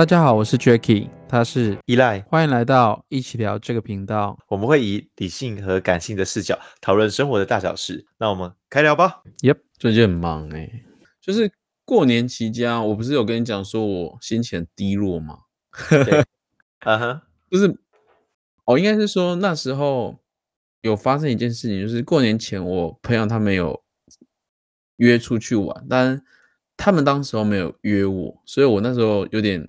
大家好，我是 Jacky，他是依赖，欢迎来到一起聊这个频道。我们会以理性和感性的视角讨论生活的大小事。那我们开聊吧。Yep，最近很忙哎、欸，就是过年期间，我不是有跟你讲说我心情低落吗？对，嗯哼，就是哦，应该是说那时候有发生一件事情，就是过年前我朋友他们有约出去玩，但他们当时候没有约我，所以我那时候有点。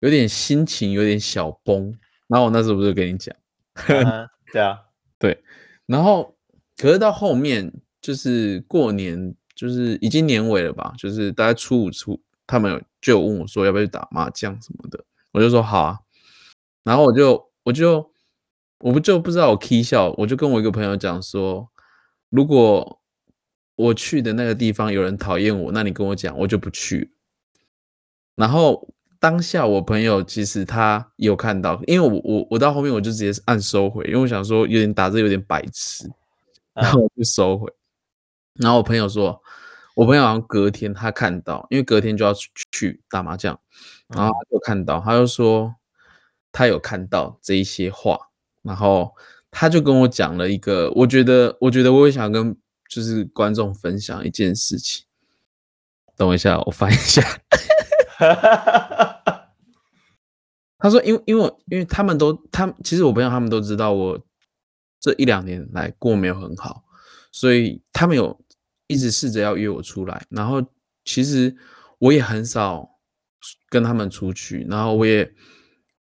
有点心情有点小崩，然后我那时候不是跟你讲，对啊，对，然后可是到后面就是过年，就是已经年尾了吧，就是大概初五初，他们有就有问我说要不要去打麻将什么的，我就说好啊，然后我就我就我不就不知道我 K 笑，我就跟我一个朋友讲说，如果我去的那个地方有人讨厌我，那你跟我讲，我就不去，然后。当下我朋友其实他有看到，因为我我我到后面我就直接按收回，因为我想说有点打字有点白痴，然后我就收回。然后我朋友说，我朋友好像隔天他看到，因为隔天就要去打麻将，然后他就看到，他就说他有看到这一些话，然后他就跟我讲了一个，我觉得我觉得我也想跟就是观众分享一件事情。等我一下，我翻一下。哈哈哈哈哈他说：“因为，因为，因为他们都，他其实我朋友他们都知道我这一两年来过没有很好，所以他们有一直试着要约我出来。然后，其实我也很少跟他们出去。然后，我也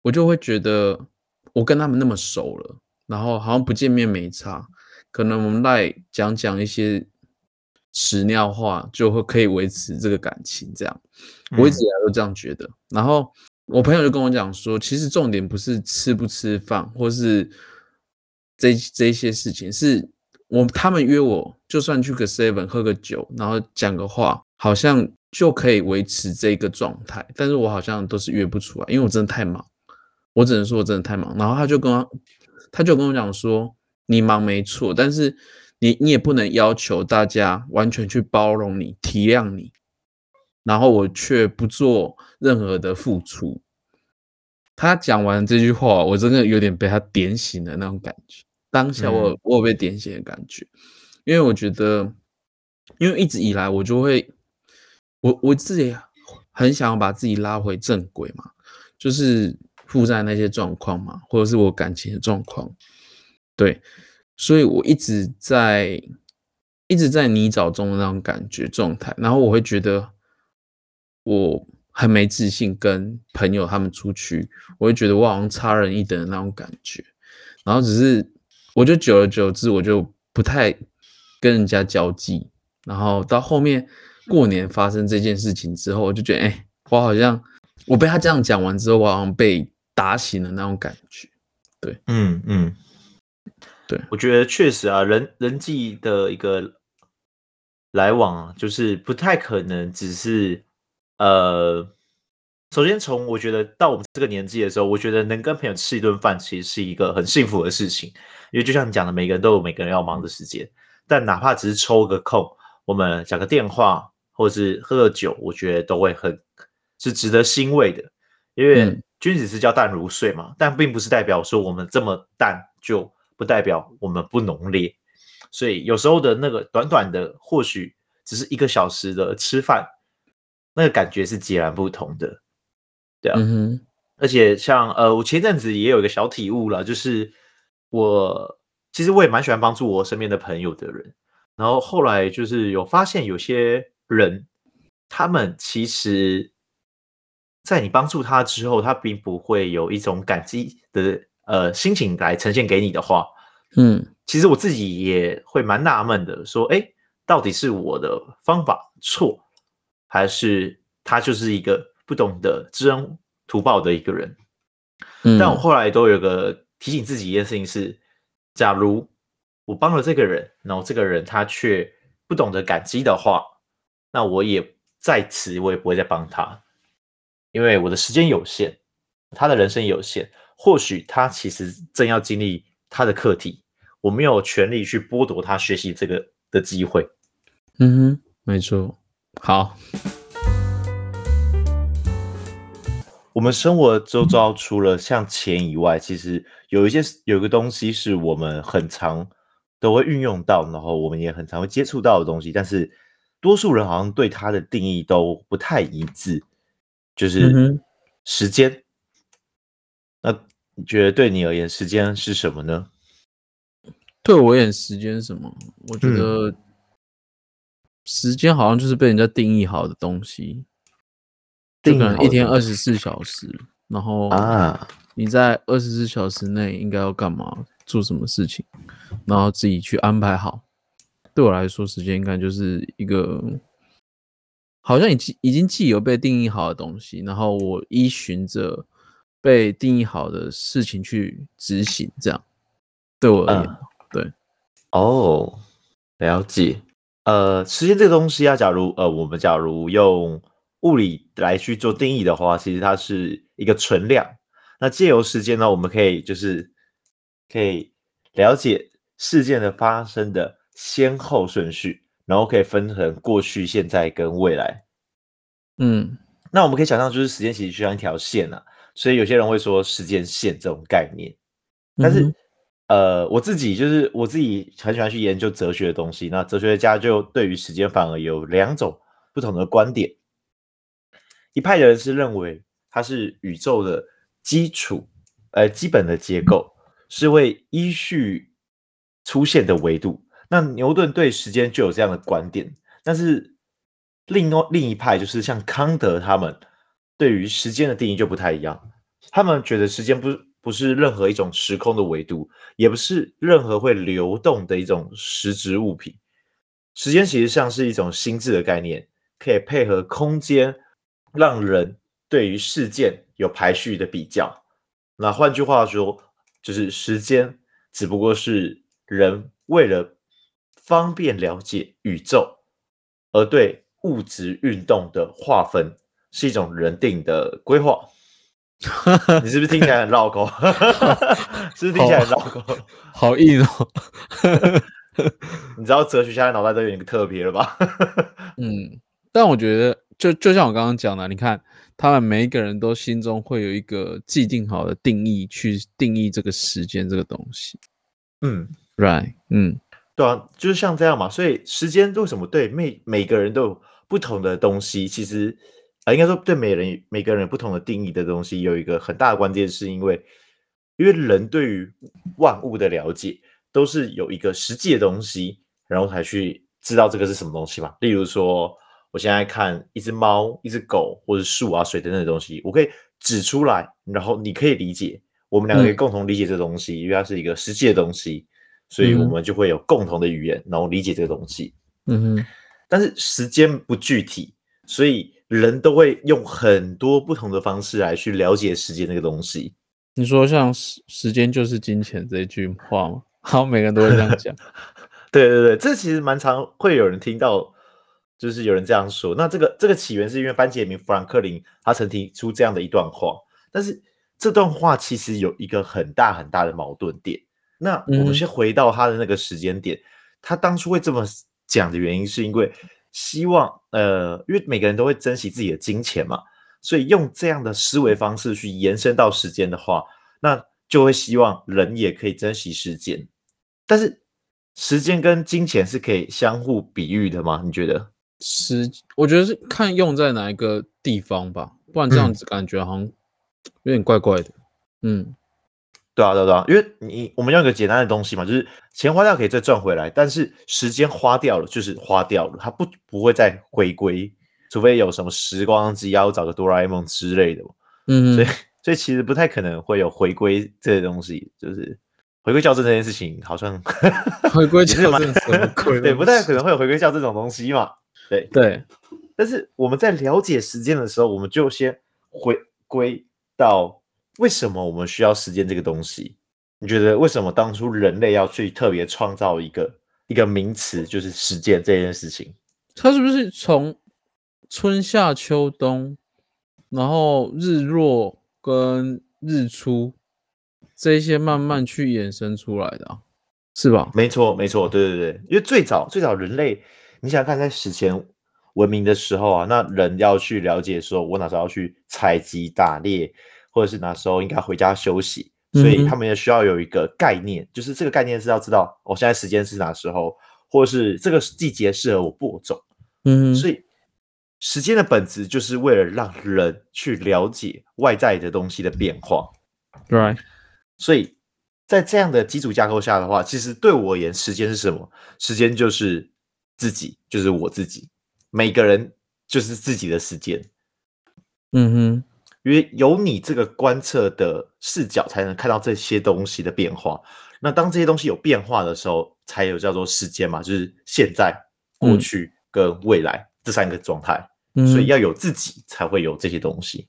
我就会觉得我跟他们那么熟了，然后好像不见面没差，可能我们来讲讲一些。”屎尿化就会可以维持这个感情，这样我一直以来都这样觉得。然后我朋友就跟我讲说，其实重点不是吃不吃饭，或是这这些事情，是我他们约我，就算去个 seven 喝个酒，然后讲个话，好像就可以维持这个状态。但是我好像都是约不出来，因为我真的太忙。我只能说我真的太忙。然后他就跟我他就跟我讲说，你忙没错，但是。你你也不能要求大家完全去包容你、体谅你，然后我却不做任何的付出。他讲完这句话，我真的有点被他点醒的那种感觉。当下我我有被点醒的感觉，因为我觉得，因为一直以来我就会，我我自己很想要把自己拉回正轨嘛，就是负债那些状况嘛，或者是我感情的状况，对。所以我一直在一直在泥沼中的那种感觉状态，然后我会觉得我很没自信，跟朋友他们出去，我会觉得我好像差人一等的那种感觉，然后只是我就久而久之，我就不太跟人家交际，然后到后面过年发生这件事情之后，我就觉得，哎，我好像我被他这样讲完之后，我好像被打醒了那种感觉，对，嗯嗯。对，我觉得确实啊，人人际的一个来往啊，就是不太可能只是呃，首先从我觉得到我们这个年纪的时候，我觉得能跟朋友吃一顿饭，其实是一个很幸福的事情，因为就像你讲的，每个人都有每个人要忙的时间，但哪怕只是抽个空，我们讲个电话，或者是喝个酒，我觉得都会很是值得欣慰的，因为君子之交淡如水嘛，但并不是代表说我们这么淡就。不代表我们不浓烈，所以有时候的那个短短的，或许只是一个小时的吃饭，那个感觉是截然不同的，对啊。嗯、而且像呃，我前阵子也有一个小体悟了，就是我其实我也蛮喜欢帮助我身边的朋友的人，然后后来就是有发现有些人，他们其实，在你帮助他之后，他并不会有一种感激的。呃，心情来呈现给你的话，嗯，其实我自己也会蛮纳闷的，说，哎，到底是我的方法错，还是他就是一个不懂得知恩图报的一个人？嗯，但我后来都有个提醒自己一件事情是，假如我帮了这个人，然后这个人他却不懂得感激的话，那我也在此我也不会再帮他，因为我的时间有限，他的人生有限。或许他其实正要经历他的课题，我没有权利去剥夺他学习这个的机会。嗯哼，没错。好，我们生活周遭除了像钱以外，其实有一些有一个东西是我们很常都会运用到，然后我们也很常会接触到的东西，但是多数人好像对它的定义都不太一致，就是时间。嗯、那你觉得对你而言，时间是什么呢？对我而言，时间是什么？我觉得时间好像就是被人家定义好的东西，就可能一天二十四小时，然后啊，你在二十四小时内应该要干嘛，做什么事情，然后自己去安排好。对我来说，时间应该就是一个好像已经已经既有被定义好的东西，然后我依循着被定义好的事情去执行，这样对我而言。嗯对，哦，了解。呃，时间这个东西啊，假如呃，我们假如用物理来去做定义的话，其实它是一个存量。那借由时间呢，我们可以就是可以了解事件的发生的先后顺序，然后可以分成过去、现在跟未来。嗯，那我们可以想象，就是时间其实就像一条线啊，所以有些人会说时间线这种概念，但是。嗯呃，我自己就是我自己很喜欢去研究哲学的东西。那哲学家就对于时间反而有两种不同的观点。一派的人是认为它是宇宙的基础，呃，基本的结构是会依序出现的维度。那牛顿对时间就有这样的观点。但是另外另一派就是像康德他们对于时间的定义就不太一样。他们觉得时间不。不是任何一种时空的维度，也不是任何会流动的一种实质物品。时间其实像是一种心智的概念，可以配合空间，让人对于事件有排序的比较。那换句话说，就是时间只不过是人为了方便了解宇宙而对物质运动的划分，是一种人定的规划。你是不是听起来很绕口？是不是听起来很绕口？好，好硬哦！你知道哲学家的脑袋都有点特别了吧？嗯，但我觉得就就像我刚刚讲的，你看他们每一个人都心中会有一个既定好的定义去定义这个时间这个东西。嗯，right，嗯，对啊，就是像这样嘛。所以时间为什么对每每个人都有不同的东西？其实。啊，应该说对每人每个人不同的定义的东西，有一个很大的关键，是因为，因为人对于万物的了解都是有一个实际的东西，然后才去知道这个是什么东西嘛。例如说，我现在看一只猫、一只狗或者树啊、水等等的东西，我可以指出来，然后你可以理解，我们两个可以共同理解这东西，嗯、因为它是一个实际的东西，所以我们就会有共同的语言，然后理解这个东西。嗯哼，但是时间不具体，所以。人都会用很多不同的方式来去了解时间这个东西。你说像时时间就是金钱这一句话吗？好，每个人都会这样讲。对对对，这其实蛮常会有人听到，就是有人这样说。那这个这个起源是因为班杰明·富兰克林他曾提出这样的一段话，但是这段话其实有一个很大很大的矛盾点。那我们先回到他的那个时间点，嗯、他当初会这么讲的原因是因为。希望呃，因为每个人都会珍惜自己的金钱嘛，所以用这样的思维方式去延伸到时间的话，那就会希望人也可以珍惜时间。但是时间跟金钱是可以相互比喻的吗？你觉得？时，我觉得是看用在哪一个地方吧，不然这样子感觉好像有点怪怪的。嗯。嗯对啊，对啊，对啊，因为你我们用一个简单的东西嘛，就是钱花掉可以再赚回来，但是时间花掉了就是花掉了，它不不会再回归，除非有什么时光机，要找个哆啦 A 梦之类的。嗯，所以所以其实不太可能会有回归这些东西，就是回归校正这件事情，好像 回归校正什么鬼？对，不太可能会有回归校正这种东西嘛。对对，但是我们在了解时间的时候，我们就先回归到。为什么我们需要时间这个东西？你觉得为什么当初人类要去特别创造一个一个名词，就是时间这件事情？它是不是从春夏秋冬，然后日落跟日出这些慢慢去衍生出来的啊？是吧？没错，没错，对对对，因为最早最早人类，你想想看，在史前文明的时候啊，那人要去了解说，我哪时候要去采集、打猎，或者是哪时候应该回家休息，所以他们也需要有一个概念，就是这个概念是要知道我现在时间是哪时候，或者是这个季节适合我播种。嗯，所以时间的本质就是为了让人去了解外在的东西的变化。对，所以在这样的基础架构下的话，其实对我而言，时间是什么？时间就是自己，就是我自己。每个人就是自己的时间。嗯哼，因为有你这个观测的视角，才能看到这些东西的变化。那当这些东西有变化的时候，才有叫做时间嘛，就是现在、过去跟未来这三个状态。嗯，所以要有自己，才会有这些东西。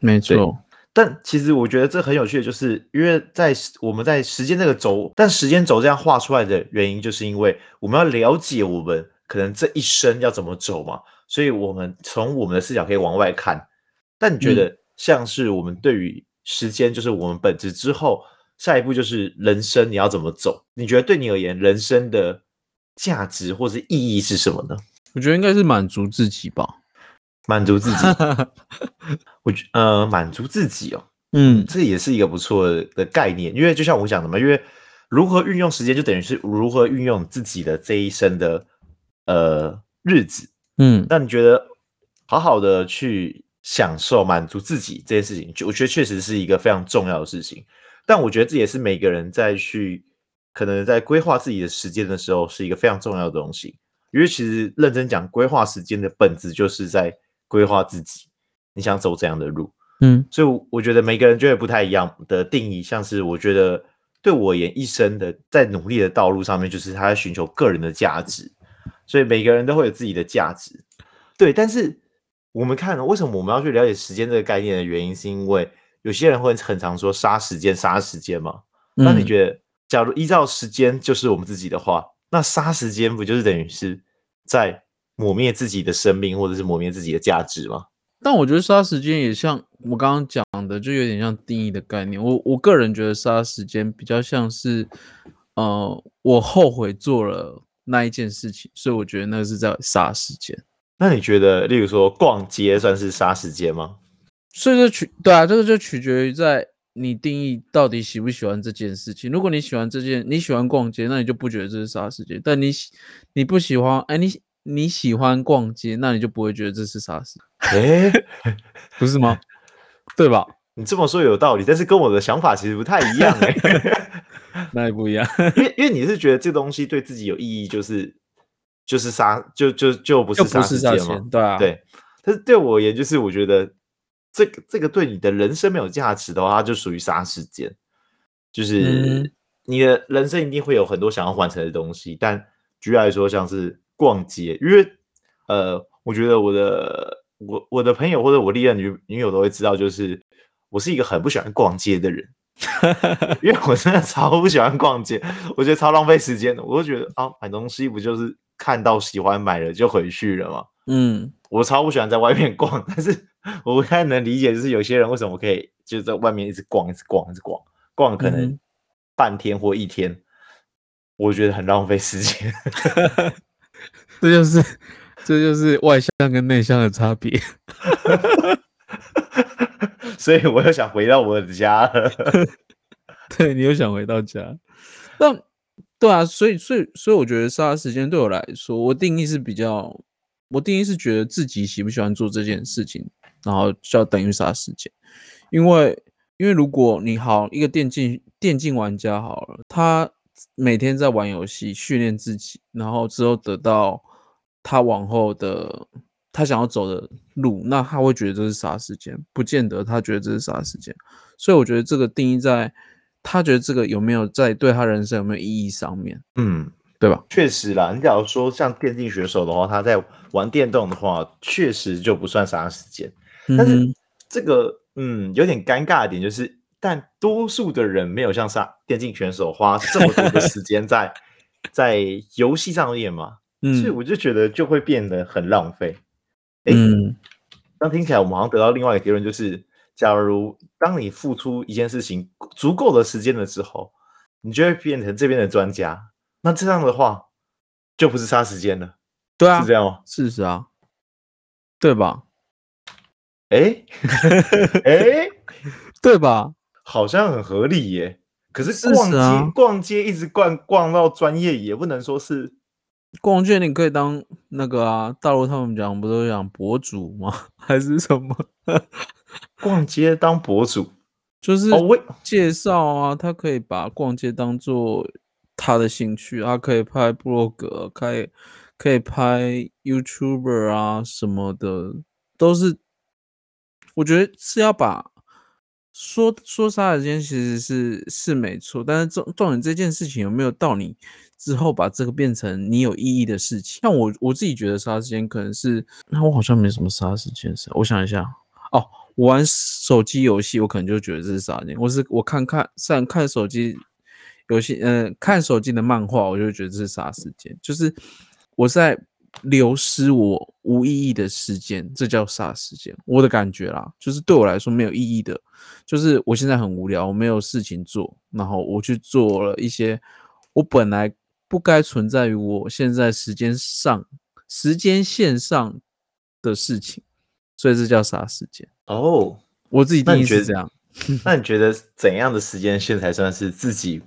没错。但其实我觉得这很有趣的，就是因为在我们在时间这个轴，但时间轴这样画出来的原因，就是因为我们要了解我们可能这一生要怎么走嘛，所以我们从我们的视角可以往外看。但你觉得像是我们对于时间，就是我们本质之后，下一步就是人生你要怎么走？你觉得对你而言，人生的价值或是意义是什么呢？我觉得应该是满足自己吧。满足自己，我觉呃满足自己哦，嗯，这也是一个不错的概念，因为就像我讲的嘛，因为如何运用时间，就等于是如何运用自己的这一生的呃日子，嗯，那你觉得好好的去享受满足自己这件事情，就我觉得确实是一个非常重要的事情，但我觉得这也是每个人在去可能在规划自己的时间的时候，是一个非常重要的东西，因为其实认真讲，规划时间的本质就是在。规划自己，你想走怎样的路？嗯，所以我觉得每个人就会不太一样的定义。像是我觉得对我而言，一生的在努力的道路上面，就是他在寻求个人的价值。所以每个人都会有自己的价值。对，但是我们看，为什么我们要去了解时间这个概念的原因，是因为有些人会很常说杀时间，杀时间嘛。那你觉得，假如依照时间就是我们自己的话，那杀时间不就是等于是在？抹灭自己的生命，或者是抹灭自己的价值吗？但我觉得杀时间也像我刚刚讲的，就有点像定义的概念。我我个人觉得杀时间比较像是，呃，我后悔做了那一件事情，所以我觉得那是在杀时间。那你觉得，例如说逛街算是杀时间吗？所以就取对啊，这个就取决于在你定义到底喜不喜欢这件事情。如果你喜欢这件，你喜欢逛街，那你就不觉得这是杀时间。但你你不喜欢，哎，你。你喜欢逛街，那你就不会觉得这是杀时间，哎、欸，不是吗？对吧？你这么说有道理，但是跟我的想法其实不太一样哎、欸，那也不一样，因为因为你是觉得这东西对自己有意义，就是就是杀，就就就不是杀时间嘛，对啊，对。但是对我而言，就是我觉得这个这个对你的人生没有价值的话，它就属于杀时间，就是你的人生一定会有很多想要完成的东西，但举例来说，像是。逛街，因为呃，我觉得我的我我的朋友或者我历任女女友都会知道，就是我是一个很不喜欢逛街的人，因为我真的超不喜欢逛街，我觉得超浪费时间的。我就觉得啊，买东西不就是看到喜欢买了就回去了嘛？嗯，我超不喜欢在外面逛，但是我不太能理解，就是有些人为什么可以就在外面一直逛，一直逛，一直逛，逛可能半天或一天，嗯、我觉得很浪费时间。这就是，这就是外向跟内向的差别，所以我又想回到我的家了。对，你又想回到家，但对啊，所以所以所以我觉得杀时间对我来说，我定义是比较，我定义是觉得自己喜不喜欢做这件事情，然后就要等于杀时间，因为因为如果你好一个电竞电竞玩家好了，他每天在玩游戏训练自己，然后之后得到。他往后的他想要走的路，那他会觉得这是杀时间，不见得他觉得这是杀时间。所以我觉得这个定义在他觉得这个有没有在对他人生有没有意义上面，嗯，对吧？确实啦，你假如说像电竞选手的话，他在玩电动的话，确实就不算杀时间。但是这个嗯有点尴尬的点就是，但多数的人没有像杀电竞选手花这么多的时间在 在游戏上面嘛。嗯，所以我就觉得就会变得很浪费。欸、嗯，那听起来我们好像得到另外一个结论，就是假如当你付出一件事情足够的时间了之后，你就会变成这边的专家。那这样的话，就不是杀时间了。对啊，是这样吗？事实啊，对吧？哎哎，对吧？好像很合理耶。可是逛街，啊、逛街一直逛逛到专业，也不能说是逛街。你可以当那个啊，大陆他们讲不都讲博主吗？还是什么？逛街当博主，就是介绍啊。他可以把逛街当做他的兴趣，他可以拍部落格，可以可以拍 YouTuber 啊什么的，都是。我觉得是要把。说说杀时间其实是是没错，但是重重点这件事情有没有到你之后把这个变成你有意义的事情？像我我自己觉得杀时间可能是，那我好像没什么杀时间事。我想一下，哦，我玩手机游戏，我可能就觉得这是杀时间。我是我看看上看手机游戏，嗯、呃，看手机的漫画，我就觉得这是杀时间，就是我在。流失我无意义的时间，这叫杀时间。我的感觉啦，就是对我来说没有意义的，就是我现在很无聊，我没有事情做，然后我去做了一些我本来不该存在于我现在时间上、时间线上的事情，所以这叫啥时间。哦，我自己定义是这样。那你觉得怎样的时间线才算是自己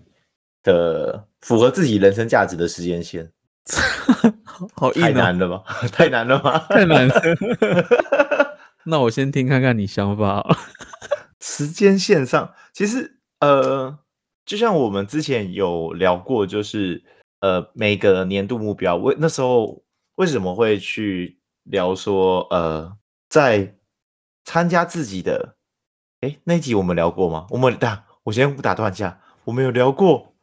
的符合自己人生价值的时间线？好硬、哦，太难了吧？太难了吗？太难了。那我先听看看你想法。时间线上，其实呃，就像我们之前有聊过，就是呃，每个年度目标，为那时候为什么会去聊说呃，在参加自己的，哎，那一集我们聊过吗？我们打，我先不打断一下，我们有聊过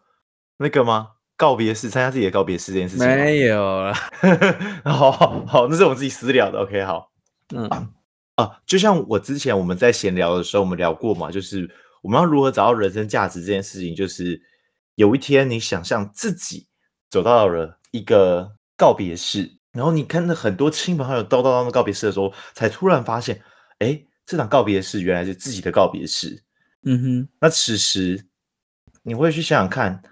那个吗？告别式，参加自己的告别式这件事情没有了。好好好，那是我们自己私聊的。OK，好，嗯啊，就像我之前我们在闲聊的时候，我们聊过嘛，就是我们要如何找到人生价值这件事情，就是有一天你想象自己走到了一个告别式，然后你看到很多亲朋好友叨叨叨的告别式的时候，才突然发现，哎，这场告别式原来是自己的告别式。嗯哼，那此时你会去想想看。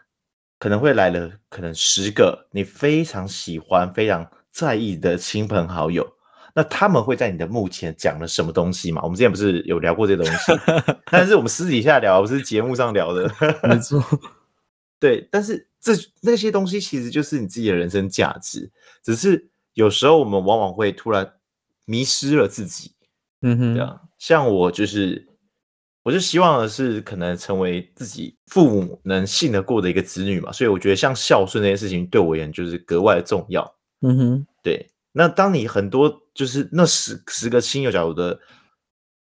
可能会来了，可能十个你非常喜欢、非常在意的亲朋好友，那他们会在你的墓前讲了什么东西嘛？我们之前不是有聊过这东西，但是我们私底下聊，不是节目上聊的。没错，对，但是这那些东西其实就是你自己的人生价值，只是有时候我们往往会突然迷失了自己。嗯哼，对啊，像我就是。我就希望的是，可能成为自己父母能信得过的一个子女嘛，所以我觉得像孝顺这件事情对我而言就是格外的重要。嗯哼，对。那当你很多就是那十十个亲友角的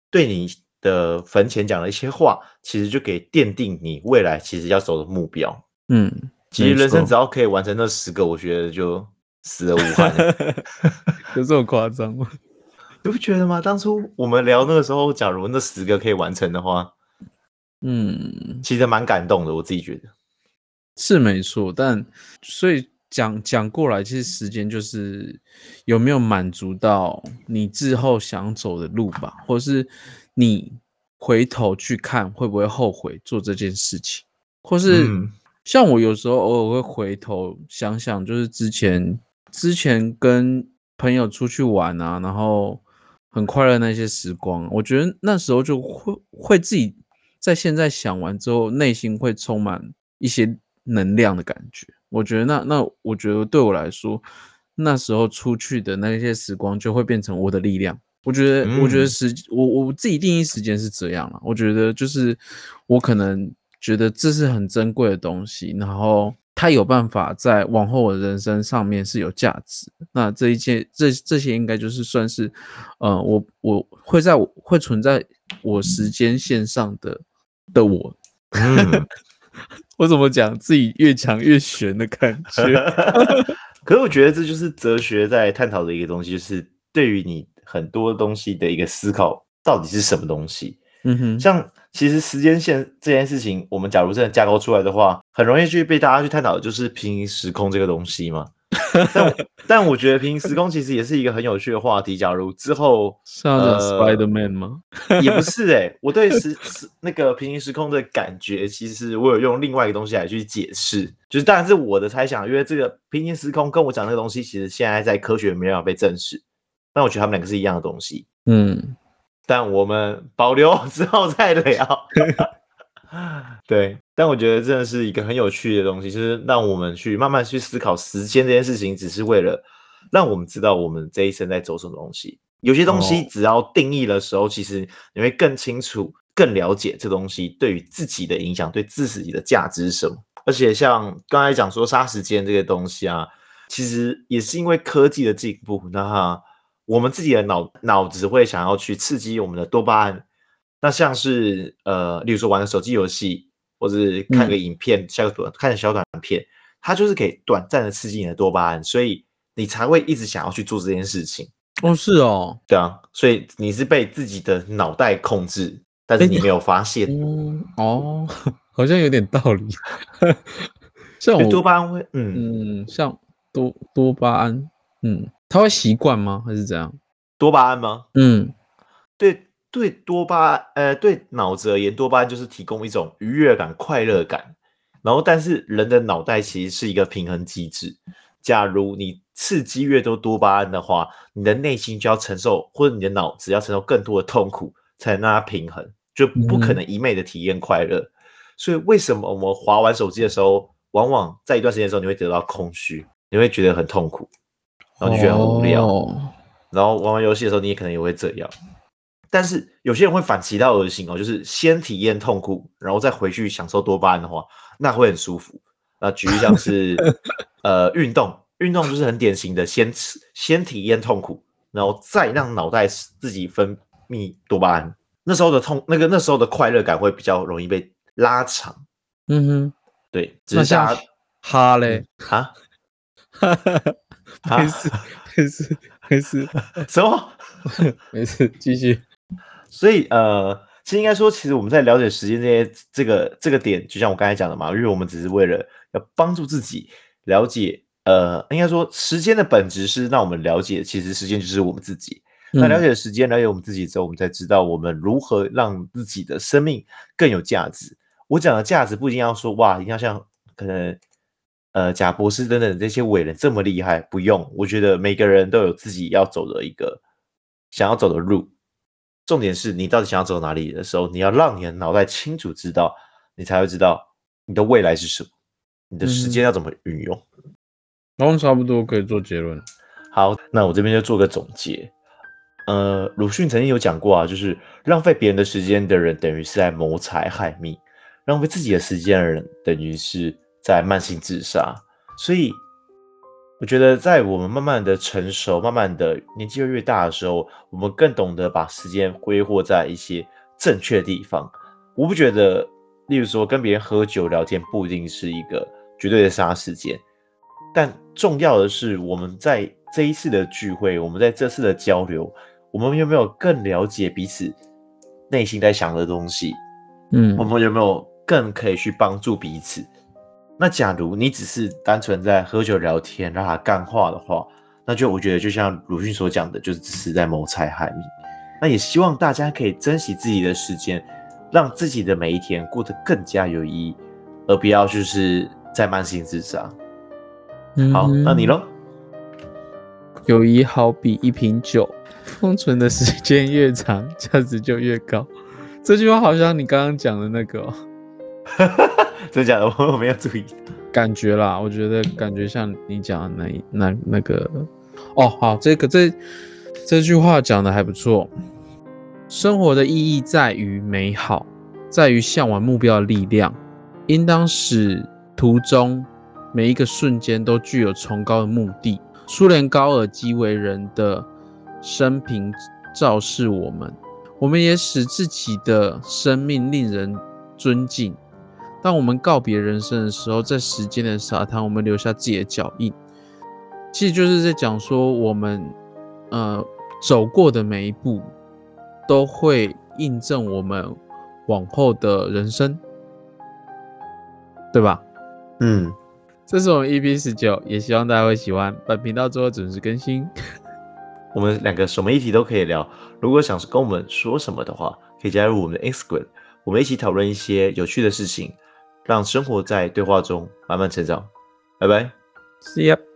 对你的坟前讲了一些话，其实就给奠定你未来其实要走的目标。嗯，其实人生只要可以完成那十个，我觉得就死而无憾。有这么夸张吗？你不觉得吗？当初我们聊那个时候，假如那十个可以完成的话，嗯，其实蛮感动的。我自己觉得是没错，但所以讲讲过来，其实时间就是有没有满足到你之后想走的路吧，或是你回头去看会不会后悔做这件事情，或是像我有时候偶尔会回头想想，就是之前之前跟朋友出去玩啊，然后。很快乐那些时光，我觉得那时候就会会自己在现在想完之后，内心会充满一些能量的感觉。我觉得那那我觉得对我来说，那时候出去的那些时光就会变成我的力量。我觉得，嗯、我觉得时我我自己定义时间是这样了。我觉得就是我可能觉得这是很珍贵的东西，然后。他有办法在往后的人生上面是有价值，那这一切这这些应该就是算是，呃，我我会在我会存在我时间线上的的我，嗯，我怎么讲自己越讲越玄的感觉，可是我觉得这就是哲学在探讨的一个东西，就是对于你很多东西的一个思考，到底是什么东西？嗯哼，像。其实时间线这件事情，我们假如真的架构出来的话，很容易去被大家去探讨的就是平行时空这个东西嘛。但 但我觉得平行时空其实也是一个很有趣的话题。假如之后是要讲 Spider-Man 吗？呃、也不是哎、欸，我对时时那个平行时空的感觉，其实我有用另外一个东西来去解释，就是当然是我的猜想，因为这个平行时空跟我讲那个东西，其实现在在科学没办法被证实。但我觉得他们两个是一样的东西。嗯，但我们保留之后再聊。对，但我觉得真的是一个很有趣的东西，就是让我们去慢慢去思考时间这件事情，只是为了让我们知道我们这一生在走什么东西。有些东西只要定义的时候，其实你会更清楚、更了解这东西对于自己的影响，对自己的价值是什么。而且像刚才讲说杀时间这个东西啊，其实也是因为科技的进步，那我们自己的脑脑子会想要去刺激我们的多巴胺。那像是呃，例如说玩个手机游戏，或者是看个影片、嗯、小短看个小短片，它就是可以短暂的刺激你的多巴胺，所以你才会一直想要去做这件事情。哦，是哦，对啊，所以你是被自己的脑袋控制，但是你没有发现。嗯、哦，好像有点道理。像我多巴胺会，嗯嗯，像多多巴胺，嗯，他会习惯吗？还是怎样？多巴胺吗？嗯，对对，多巴胺，呃，对脑子而言，多巴胺就是提供一种愉悦感、快乐感。然后，但是人的脑袋其实是一个平衡机制。假如你刺激越多多巴胺的话，你的内心就要承受，或者你的脑子要承受更多的痛苦，才能让它平衡，就不可能一昧的体验快乐。嗯、所以，为什么我们滑完手机的时候，往往在一段时间之后，你会得到空虚，你会觉得很痛苦，然后就觉得很无聊。哦、然后玩玩游戏的时候，你也可能也会这样。但是有些人会反其道而行哦，就是先体验痛苦，然后再回去享受多巴胺的话，那会很舒服。那举例像是，呃，运动，运动就是很典型的先吃，先体验痛苦，然后再让脑袋自己分泌多巴胺。那时候的痛，那个那时候的快乐感会比较容易被拉长。嗯哼，对。那像哈嘞？哈？没事，没事，没事。什么？没事，继续。所以，呃。其实应该说，其实我们在了解时间这些这个这个点，就像我刚才讲的嘛，因为我们只是为了要帮助自己了解，呃，应该说时间的本质是让我们了解，其实时间就是我们自己。那了解时间，了解我们自己之后，我们才知道我们如何让自己的生命更有价值。我讲的价值不一定要说哇，一定要像可能呃贾博士等等这些伟人这么厉害，不用。我觉得每个人都有自己要走的一个想要走的路。重点是你到底想要走哪里的时候，你要让你的脑袋清楚知道，你才会知道你的未来是什么，你的时间要怎么运用。然后、嗯、差不多可以做结论。好，那我这边就做个总结。呃，鲁迅曾经有讲过啊，就是浪费别人的时间的人，等于是在谋财害命；浪费自己的时间的人，等于是在慢性自杀。所以。我觉得，在我们慢慢的成熟、慢慢的年纪越越大的时候，我们更懂得把时间挥霍在一些正确的地方。我不觉得，例如说跟别人喝酒聊天，不一定是一个绝对的杀时间。但重要的是，我们在这一次的聚会，我们在这次的交流，我们有没有更了解彼此内心在想的东西？嗯，我们有没有更可以去帮助彼此？那假如你只是单纯在喝酒聊天，让他干话的话，那就我觉得就像鲁迅所讲的，就是只是在谋财害命。那也希望大家可以珍惜自己的时间，让自己的每一天过得更加有意义，而不要就是在慢性自杀。嗯、好，那你喽？友谊好比一瓶酒，封存的时间越长，价值就越高。这句话好像你刚刚讲的那个、哦。哈 哈真的假的？我没有注意。感觉啦，我觉得感觉像你讲的那那那个哦，好，这个这这句话讲的还不错。生活的意义在于美好，在于向往目标的力量，应当使途中每一个瞬间都具有崇高的目的。苏联高尔基为人的生平昭示我们，我们也使自己的生命令人尊敬。当我们告别人生的时候，在时间的沙滩，我们留下自己的脚印。其实就是在讲说，我们呃走过的每一步，都会印证我们往后的人生，对吧？嗯，这是我们 EP 十九，也希望大家会喜欢。本频道之后准时更新。我们两个什么议题都可以聊。如果想跟我们说什么的话，可以加入我们的 Instagram，我们一起讨论一些有趣的事情。让生活在对话中慢慢成长，拜拜。See you.